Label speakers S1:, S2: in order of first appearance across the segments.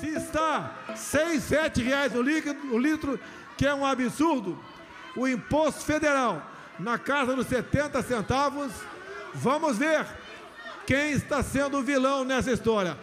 S1: Se está seis, sete reais o litro, o litro, que é um absurdo, o imposto federal na casa dos 70 centavos, vamos ver quem está sendo o vilão nessa história.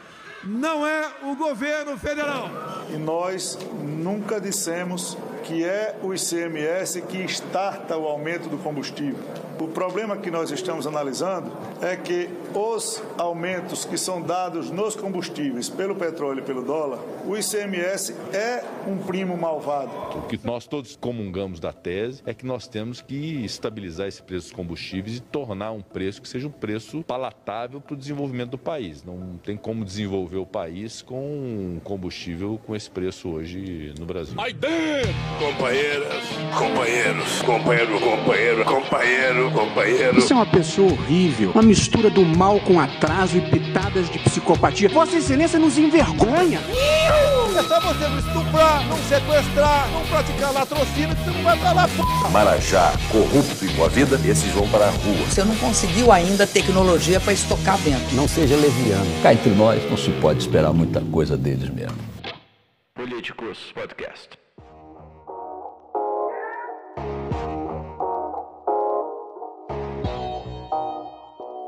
S1: Não é o governo federal.
S2: E nós nunca dissemos que é o ICMS que starta o aumento do combustível. O problema que nós estamos analisando é que os aumentos que são dados nos combustíveis pelo petróleo e pelo dólar, o ICMS é um primo malvado.
S3: O que nós todos comungamos da tese é que nós temos que estabilizar esse preço dos combustíveis e tornar um preço que seja um preço palatável para o desenvolvimento do país. Não tem como desenvolver o país com combustível com esse preço hoje no Brasil.
S4: Aí dentro! Companheiras, companheiros, companheiro, companheiro, companheiro, companheiro.
S5: Você é uma pessoa horrível, uma mistura do mal com atraso e pitadas de psicopatia. Vossa Excelência nos envergonha.
S1: É só você não estuprar, não sequestrar, não praticar latrocínio que você não vai pra lá, p...
S6: Marajá, corrupto e com a vida, esses vão para a rua.
S7: Você não conseguiu ainda tecnologia para estocar vento.
S8: Não seja leviano. Cá entre nós, não se pode esperar muita coisa deles mesmo.
S6: Políticos Podcast.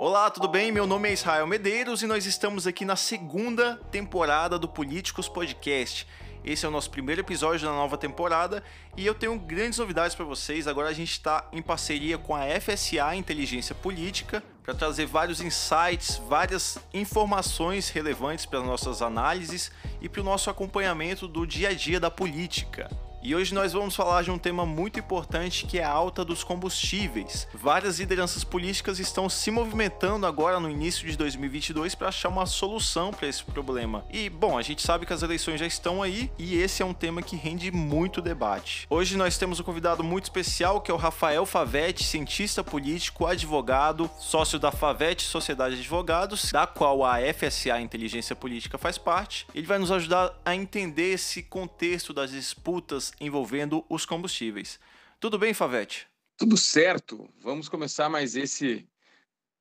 S9: Olá, tudo bem? Meu nome é Israel Medeiros e nós estamos aqui na segunda temporada do Políticos Podcast. Esse é o nosso primeiro episódio da nova temporada e eu tenho grandes novidades para vocês. Agora a gente está em parceria com a FSA Inteligência Política para trazer vários insights, várias informações relevantes para nossas análises e para o nosso acompanhamento do dia a dia da política. E hoje nós vamos falar de um tema muito importante que é a alta dos combustíveis. Várias lideranças políticas estão se movimentando agora no início de 2022 para achar uma solução para esse problema. E bom, a gente sabe que as eleições já estão aí e esse é um tema que rende muito debate. Hoje nós temos um convidado muito especial que é o Rafael Favetti, cientista político, advogado, sócio da Favetti Sociedade de Advogados, da qual a FSA Inteligência Política faz parte. Ele vai nos ajudar a entender esse contexto das disputas envolvendo os combustíveis. Tudo bem, Favete?
S10: Tudo certo. Vamos começar mais esse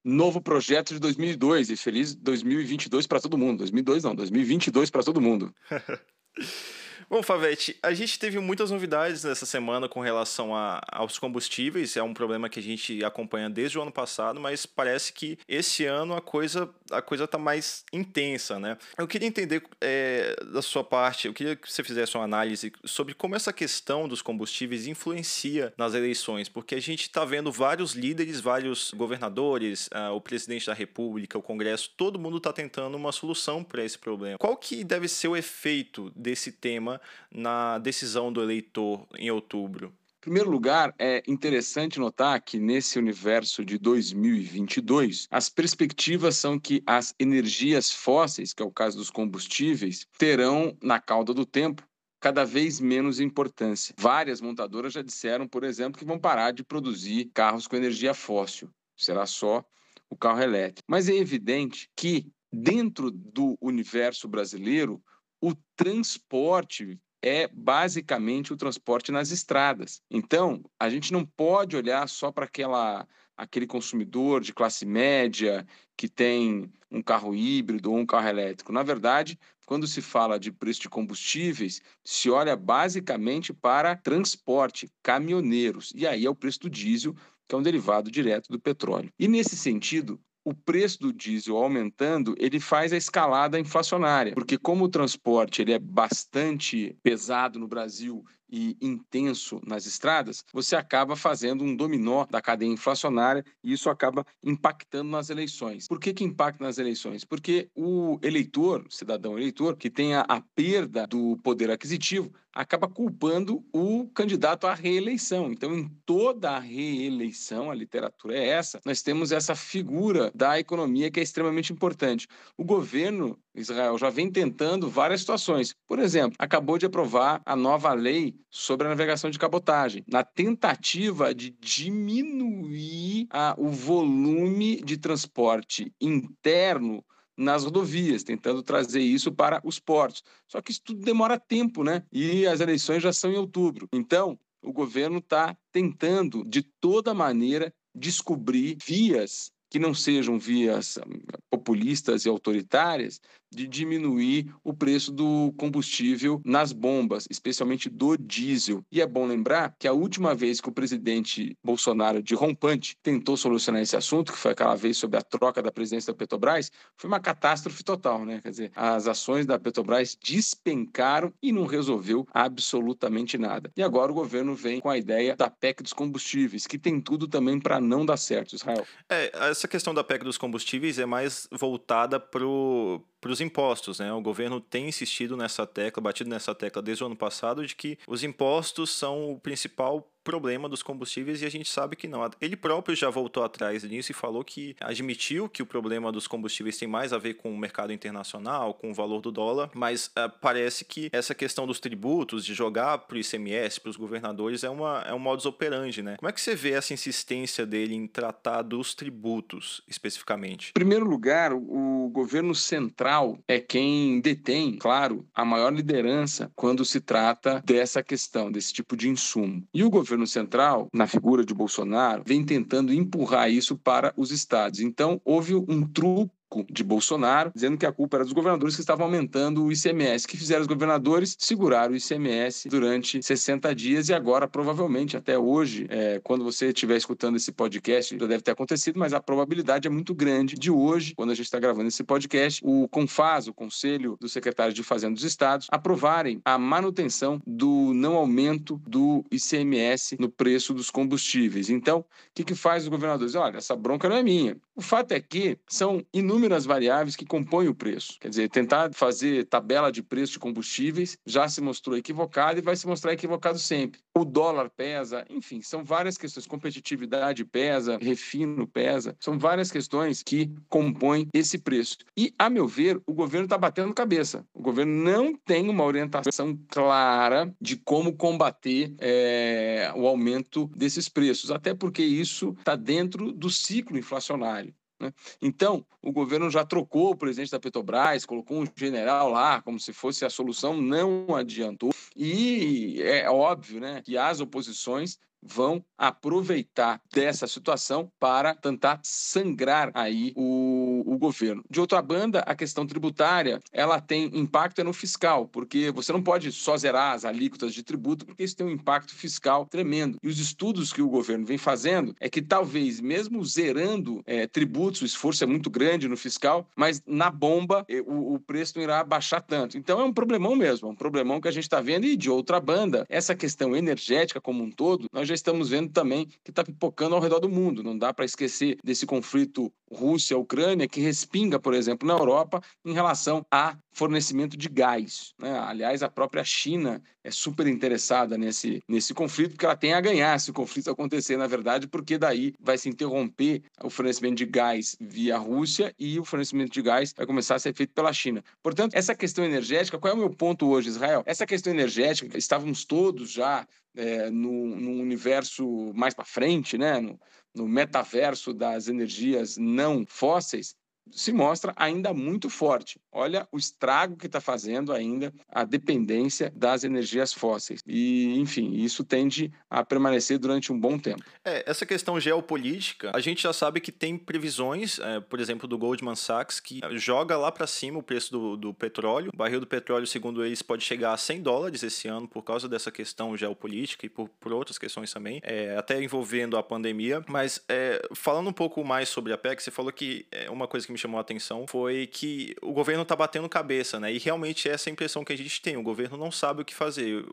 S10: novo projeto de 2002 e feliz 2022 para todo mundo. 2002 não, 2022 para todo mundo.
S9: Bom, Favete, a gente teve muitas novidades nessa semana com relação a, aos combustíveis. É um problema que a gente acompanha desde o ano passado, mas parece que esse ano a coisa a coisa está mais intensa, né? Eu queria entender é, da sua parte, eu queria que você fizesse uma análise sobre como essa questão dos combustíveis influencia nas eleições, porque a gente está vendo vários líderes, vários governadores, uh, o presidente da República, o Congresso, todo mundo está tentando uma solução para esse problema. Qual que deve ser o efeito desse tema na decisão do eleitor em outubro?
S10: Primeiro lugar, é interessante notar que nesse universo de 2022, as perspectivas são que as energias fósseis, que é o caso dos combustíveis, terão, na cauda do tempo, cada vez menos importância. Várias montadoras já disseram, por exemplo, que vão parar de produzir carros com energia fóssil. Será só o carro elétrico. Mas é evidente que, dentro do universo brasileiro, o transporte é basicamente o transporte nas estradas. Então, a gente não pode olhar só para aquela aquele consumidor de classe média que tem um carro híbrido ou um carro elétrico. Na verdade, quando se fala de preço de combustíveis, se olha basicamente para transporte, caminhoneiros. E aí é o preço do diesel, que é um derivado direto do petróleo. E nesse sentido, o preço do diesel aumentando, ele faz a escalada inflacionária, porque como o transporte ele é bastante pesado no Brasil e intenso nas estradas, você acaba fazendo um dominó da cadeia inflacionária e isso acaba impactando nas eleições. Por que, que impacta nas eleições? Porque o eleitor, cidadão eleitor, que tem a, a perda do poder aquisitivo, acaba culpando o candidato à reeleição. Então, em toda a reeleição, a literatura é essa, nós temos essa figura da economia que é extremamente importante. O governo Israel já vem tentando várias situações. Por exemplo, acabou de aprovar a nova lei sobre a navegação de cabotagem, na tentativa de diminuir a, o volume de transporte interno nas rodovias, tentando trazer isso para os portos. Só que isso tudo demora tempo, né? E as eleições já são em outubro. Então, o governo está tentando, de toda maneira, descobrir vias que não sejam vias populistas e autoritárias de diminuir o preço do combustível nas bombas, especialmente do diesel. E é bom lembrar que a última vez que o presidente Bolsonaro, de rompante, tentou solucionar esse assunto, que foi aquela vez sobre a troca da presidência da Petrobras, foi uma catástrofe total, né? Quer dizer, as ações da Petrobras despencaram e não resolveu absolutamente nada. E agora o governo vem com a ideia da PEC dos combustíveis, que tem tudo também para não dar certo, Israel.
S9: É, essa questão da PEC dos combustíveis é mais voltada para os impostos, né? O governo tem insistido nessa tecla, batido nessa tecla desde o ano passado, de que os impostos são o principal problema dos combustíveis e a gente sabe que não. Ele próprio já voltou atrás nisso e falou que admitiu que o problema dos combustíveis tem mais a ver com o mercado internacional, com o valor do dólar, mas uh, parece que essa questão dos tributos, de jogar para o ICMS, para os governadores, é, uma, é um modus operandi, né? Como é que você vê essa insistência dele em tratar dos tributos especificamente?
S10: Em primeiro lugar, o governo central é quem detém, claro, a maior liderança quando se trata dessa questão, desse tipo de insumo. E o governo governo central, na figura de Bolsonaro, vem tentando empurrar isso para os estados. Então, houve um truque de Bolsonaro, dizendo que a culpa era dos governadores que estavam aumentando o ICMS. que fizeram os governadores? Segurar o ICMS durante 60 dias e agora, provavelmente, até hoje, é, quando você estiver escutando esse podcast, já deve ter acontecido, mas a probabilidade é muito grande de hoje, quando a gente está gravando esse podcast, o CONFAS, o Conselho dos Secretários de Fazenda dos Estados, aprovarem a manutenção do não aumento do ICMS no preço dos combustíveis. Então, o que, que faz os governadores? Olha, essa bronca não é minha. O fato é que são inúmeras variáveis que compõem o preço. Quer dizer, tentar fazer tabela de preço de combustíveis já se mostrou equivocado e vai se mostrar equivocado sempre. O dólar pesa, enfim, são várias questões. Competitividade pesa, refino pesa, são várias questões que compõem esse preço. E, a meu ver, o governo está batendo cabeça. O governo não tem uma orientação clara de como combater é, o aumento desses preços, até porque isso está dentro do ciclo inflacionário. Né? Então, o governo já trocou o presidente da Petrobras, colocou um general lá, como se fosse a solução, não adiantou. E é óbvio né, que as oposições vão aproveitar dessa situação para tentar sangrar aí o, o governo. De outra banda, a questão tributária, ela tem impacto é no fiscal, porque você não pode só zerar as alíquotas de tributo, porque isso tem um impacto fiscal tremendo. E os estudos que o governo vem fazendo é que talvez, mesmo zerando é, tributos, o esforço é muito grande no fiscal, mas na bomba o, o preço não irá baixar tanto. Então é um problemão mesmo, é um problemão que a gente está vendo. E de outra banda, essa questão energética como um todo, nós já já estamos vendo também que está pipocando ao redor do mundo. Não dá para esquecer desse conflito Rússia-Ucrânia, que respinga, por exemplo, na Europa em relação a fornecimento de gás. Né? Aliás, a própria China é super interessada nesse, nesse conflito, porque ela tem a ganhar se o conflito acontecer, na verdade, porque daí vai se interromper o fornecimento de gás via Rússia e o fornecimento de gás vai começar a ser feito pela China. Portanto, essa questão energética, qual é o meu ponto hoje, Israel? Essa questão energética, estávamos todos já é, no, no universo mais para frente, né? No, no metaverso das energias não fósseis, se mostra ainda muito forte. Olha o estrago que está fazendo ainda a dependência das energias fósseis. E, enfim, isso tende a permanecer durante um bom tempo.
S9: É, essa questão geopolítica, a gente já sabe que tem previsões, é, por exemplo, do Goldman Sachs, que joga lá para cima o preço do, do petróleo. O barril do petróleo, segundo eles, pode chegar a 100 dólares esse ano por causa dessa questão geopolítica e por, por outras questões também, é, até envolvendo a pandemia. Mas é, falando um pouco mais sobre a PEC, você falou que é uma coisa que me chamou a atenção foi que o governo está batendo cabeça, né? E realmente essa é a impressão que a gente tem. O governo não sabe o que fazer.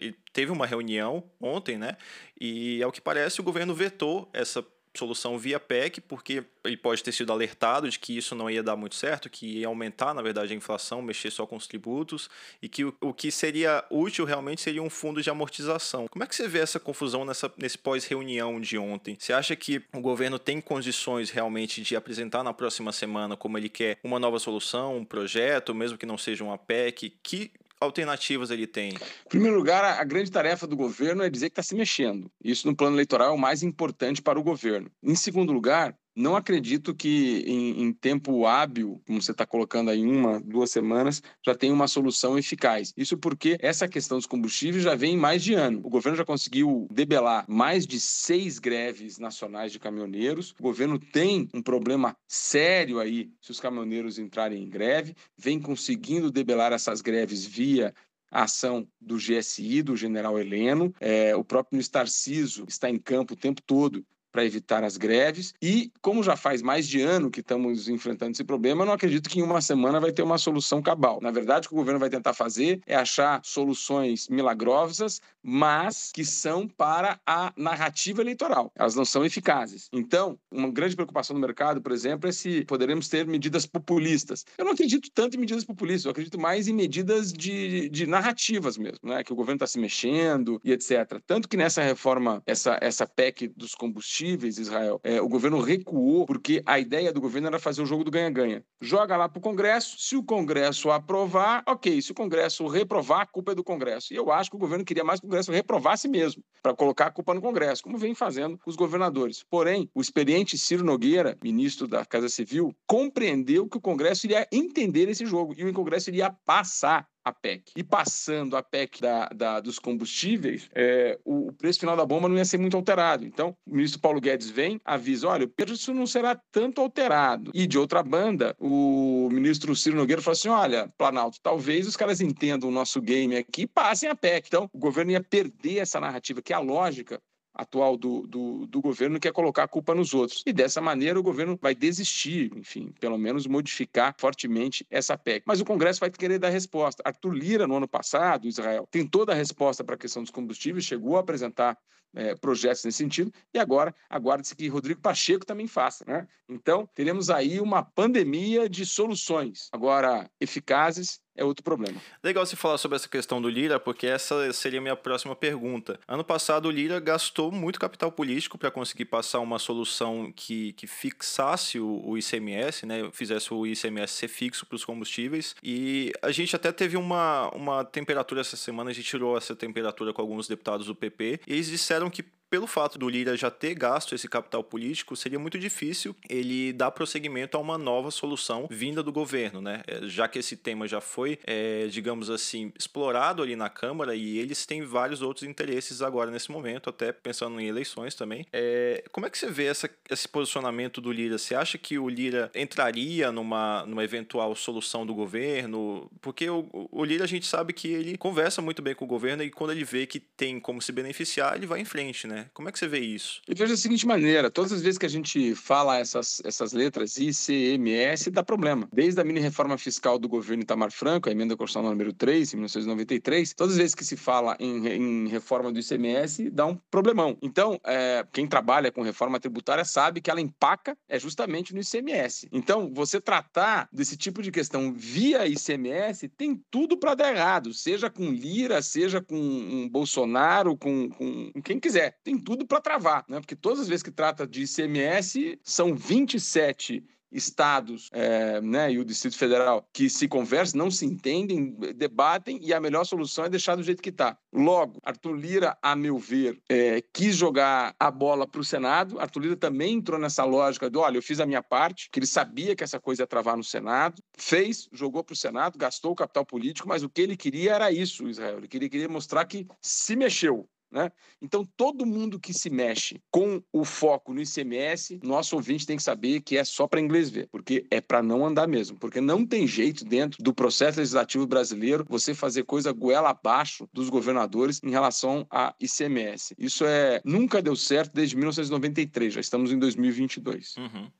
S9: Ele teve uma reunião ontem, né? E ao que parece o governo vetou essa solução via PEC, porque ele pode ter sido alertado de que isso não ia dar muito certo, que ia aumentar, na verdade, a inflação, mexer só com os tributos, e que o, o que seria útil realmente seria um fundo de amortização. Como é que você vê essa confusão nessa, nesse pós-reunião de ontem? Você acha que o governo tem condições realmente de apresentar na próxima semana, como ele quer, uma nova solução, um projeto, mesmo que não seja uma PEC? Que alternativas ele tem?
S10: Em primeiro lugar, a grande tarefa do governo é dizer que está se mexendo. Isso no plano eleitoral é o mais importante para o governo. Em segundo lugar, não acredito que em, em tempo hábil, como você está colocando aí, uma, duas semanas, já tem uma solução eficaz. Isso porque essa questão dos combustíveis já vem mais de ano. O governo já conseguiu debelar mais de seis greves nacionais de caminhoneiros. O governo tem um problema sério aí se os caminhoneiros entrarem em greve, vem conseguindo debelar essas greves via a ação do GSI, do general Heleno. É, o próprio ministro está em campo o tempo todo para evitar as greves. E, como já faz mais de ano que estamos enfrentando esse problema, eu não acredito que em uma semana vai ter uma solução cabal. Na verdade, o que o governo vai tentar fazer é achar soluções milagrosas, mas que são para a narrativa eleitoral. Elas não são eficazes. Então, uma grande preocupação no mercado, por exemplo, é se poderemos ter medidas populistas. Eu não acredito tanto em medidas populistas, eu acredito mais em medidas de, de narrativas mesmo, né? que o governo está se mexendo e etc. Tanto que nessa reforma, essa, essa PEC dos combustíveis, combustíveis, Israel, é, o governo recuou porque a ideia do governo era fazer o jogo do ganha-ganha. Joga lá para o Congresso, se o Congresso aprovar, ok. Se o Congresso reprovar, a culpa é do Congresso. E eu acho que o governo queria mais que o Congresso reprovasse mesmo, para colocar a culpa no Congresso, como vem fazendo com os governadores. Porém, o experiente Ciro Nogueira, ministro da Casa Civil, compreendeu que o Congresso iria entender esse jogo e o Congresso iria passar a PEC. E passando a PEC da, da dos combustíveis, é, o, o, preço final da bomba não ia ser muito alterado. Então, o ministro Paulo Guedes vem, avisa: olha, o preço não será tanto alterado. E de outra banda, o ministro Ciro Nogueira falou assim: olha, Planalto, talvez os caras entendam o nosso game aqui e passem a PEC. Então, o governo ia perder essa narrativa, que é a lógica atual do, do, do, governo quer colocar a culpa nos outros. E dessa maneira o governo vai desistir, enfim, pelo menos modificar fortemente essa PEC. Mas o Congresso vai querer dar resposta. Arthur Lira, no ano passado, Israel, tem toda a resposta para a questão dos combustíveis, chegou a apresentar é, projetos nesse sentido, e agora aguarda-se que Rodrigo Pacheco também faça. Né? Então, teremos aí uma pandemia de soluções, agora eficazes é outro problema.
S9: Legal você falar sobre essa questão do Lira, porque essa seria a minha próxima pergunta. Ano passado, o Lira gastou muito capital político para conseguir passar uma solução que, que fixasse o, o ICMS, né? fizesse o ICMS ser fixo para os combustíveis. E a gente até teve uma, uma temperatura essa semana, a gente tirou essa temperatura com alguns deputados do PP, e eles disseram que pelo fato do Lira já ter gasto esse capital político, seria muito difícil ele dar prosseguimento a uma nova solução vinda do governo, né? É, já que esse tema já foi, é, digamos assim, explorado ali na Câmara e eles têm vários outros interesses agora nesse momento, até pensando em eleições também. É, como é que você vê essa, esse posicionamento do Lira? Você acha que o Lira entraria numa, numa eventual solução do governo? Porque o, o Lira a gente sabe que ele conversa muito bem com o governo e quando ele vê que tem como se beneficiar, ele vai em frente, né? Né? Como é que você vê isso?
S10: Eu vejo da seguinte maneira: todas as vezes que a gente fala essas, essas letras ICMS, dá problema. Desde a mini reforma fiscal do governo Itamar Franco, a emenda constitucional número 3, em 1993, todas as vezes que se fala em, em reforma do ICMS, dá um problemão. Então, é, quem trabalha com reforma tributária sabe que ela empaca é justamente no ICMS. Então, você tratar desse tipo de questão via ICMS tem tudo para dar errado, seja com Lira, seja com um Bolsonaro, com, com quem quiser tem tudo para travar, né? Porque todas as vezes que trata de ICMS, são 27 estados é, né, e o Distrito Federal que se conversam, não se entendem, debatem e a melhor solução é deixar do jeito que está. Logo, Arthur Lira, a meu ver, é, quis jogar a bola para o Senado. Arthur Lira também entrou nessa lógica do, olha, eu fiz a minha parte, que ele sabia que essa coisa ia travar no Senado, fez, jogou para o Senado, gastou o capital político, mas o que ele queria era isso, Israel. Ele queria, queria mostrar que se mexeu, né? Então, todo mundo que se mexe com o foco no ICMS, nosso ouvinte tem que saber que é só para inglês ver, porque é para não andar mesmo, porque não tem jeito dentro do processo legislativo brasileiro você fazer coisa goela abaixo dos governadores em relação a ICMS. Isso é nunca deu certo desde 1993, já estamos em 2022.
S9: Uhum.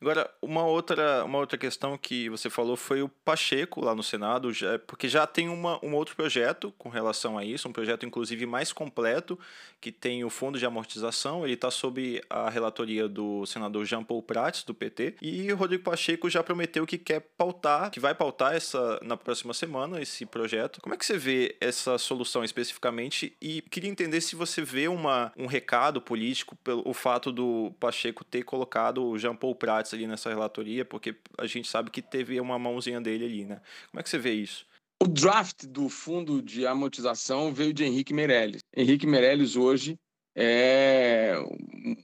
S9: Agora, uma outra, uma outra questão que você falou foi o Pacheco lá no Senado, já, porque já tem uma, um outro projeto com relação a isso, um projeto inclusive mais completo, que tem o fundo de amortização, ele está sob a relatoria do senador Jean Paul Prats, do PT, e Rodrigo Pacheco já prometeu que quer pautar, que vai pautar essa na próxima semana esse projeto. Como é que você vê essa solução especificamente? E queria entender se você vê uma, um recado político pelo o fato do Pacheco ter colocado o Jean Paul Ali nessa relatoria, porque a gente sabe que teve uma mãozinha dele ali, né? Como é que você vê isso?
S10: O draft do fundo de amortização veio de Henrique Meirelles. Henrique Meirelles hoje é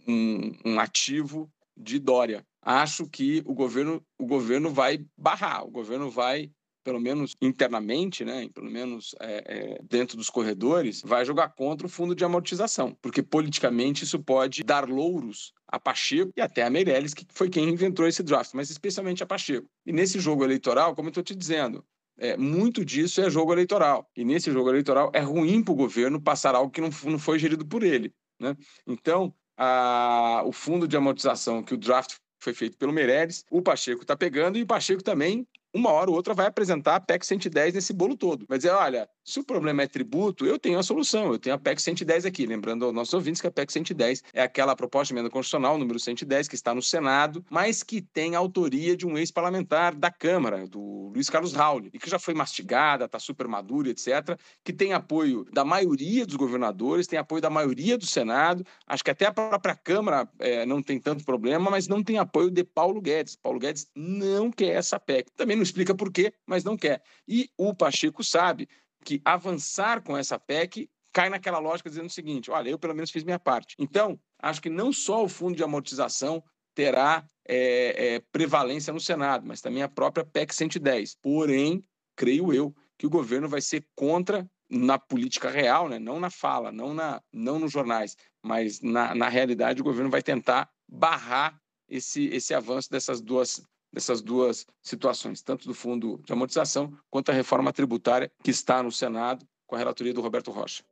S10: um, um ativo de Dória. Acho que o governo, o governo vai barrar, o governo vai pelo menos internamente, né, pelo menos é, é, dentro dos corredores, vai jogar contra o fundo de amortização, porque politicamente isso pode dar louros a Pacheco e até a Meirelles, que foi quem inventou esse draft, mas especialmente a Pacheco. E nesse jogo eleitoral, como eu estou te dizendo, é, muito disso é jogo eleitoral. E nesse jogo eleitoral é ruim para o governo passar algo que não, não foi gerido por ele. Né? Então, a, o fundo de amortização que o draft foi feito pelo Meirelles, o Pacheco está pegando e o Pacheco também uma hora ou outra vai apresentar a PEC 110 nesse bolo todo. Vai dizer, olha, se o problema é tributo, eu tenho a solução, eu tenho a PEC 110 aqui. Lembrando aos nossos ouvintes que a PEC 110 é aquela proposta de emenda constitucional, número 110, que está no Senado, mas que tem autoria de um ex-parlamentar da Câmara, do Luiz Carlos Raul, e que já foi mastigada, está super madura, etc., que tem apoio da maioria dos governadores, tem apoio da maioria do Senado, acho que até a própria Câmara é, não tem tanto problema, mas não tem apoio de Paulo Guedes. Paulo Guedes não quer essa PEC. Também não explica por quê, mas não quer. E o Pacheco sabe que avançar com essa PEC cai naquela lógica dizendo o seguinte: olha, eu pelo menos fiz minha parte. Então, acho que não só o fundo de amortização terá é, é, prevalência no Senado, mas também a própria PEC 110. Porém, creio eu que o governo vai ser contra na política real, né? não na fala, não, na, não nos jornais, mas na, na realidade o governo vai tentar barrar esse, esse avanço dessas duas dessas duas situações, tanto do fundo de amortização quanto a reforma tributária que está no Senado com a relatoria do Roberto Rocha.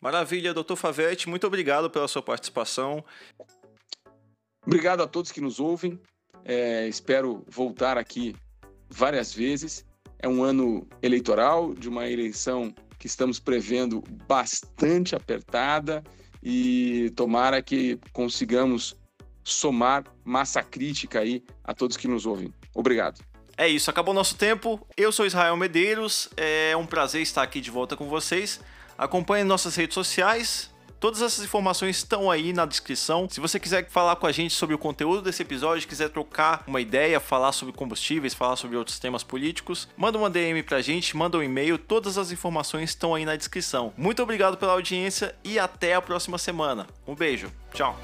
S9: Maravilha, doutor Favetti, muito obrigado pela sua participação.
S10: Obrigado a todos que nos ouvem. É, espero voltar aqui várias vezes. É um ano eleitoral, de uma eleição que estamos prevendo bastante apertada e tomara que consigamos somar massa crítica aí a todos que nos ouvem. Obrigado.
S9: É isso, acabou nosso tempo. Eu sou Israel Medeiros, é um prazer estar aqui de volta com vocês. Acompanhe nossas redes sociais. Todas essas informações estão aí na descrição. Se você quiser falar com a gente sobre o conteúdo desse episódio, quiser trocar uma ideia, falar sobre combustíveis, falar sobre outros temas políticos, manda uma DM pra gente, manda um e-mail. Todas as informações estão aí na descrição. Muito obrigado pela audiência e até a próxima semana. Um beijo. Tchau.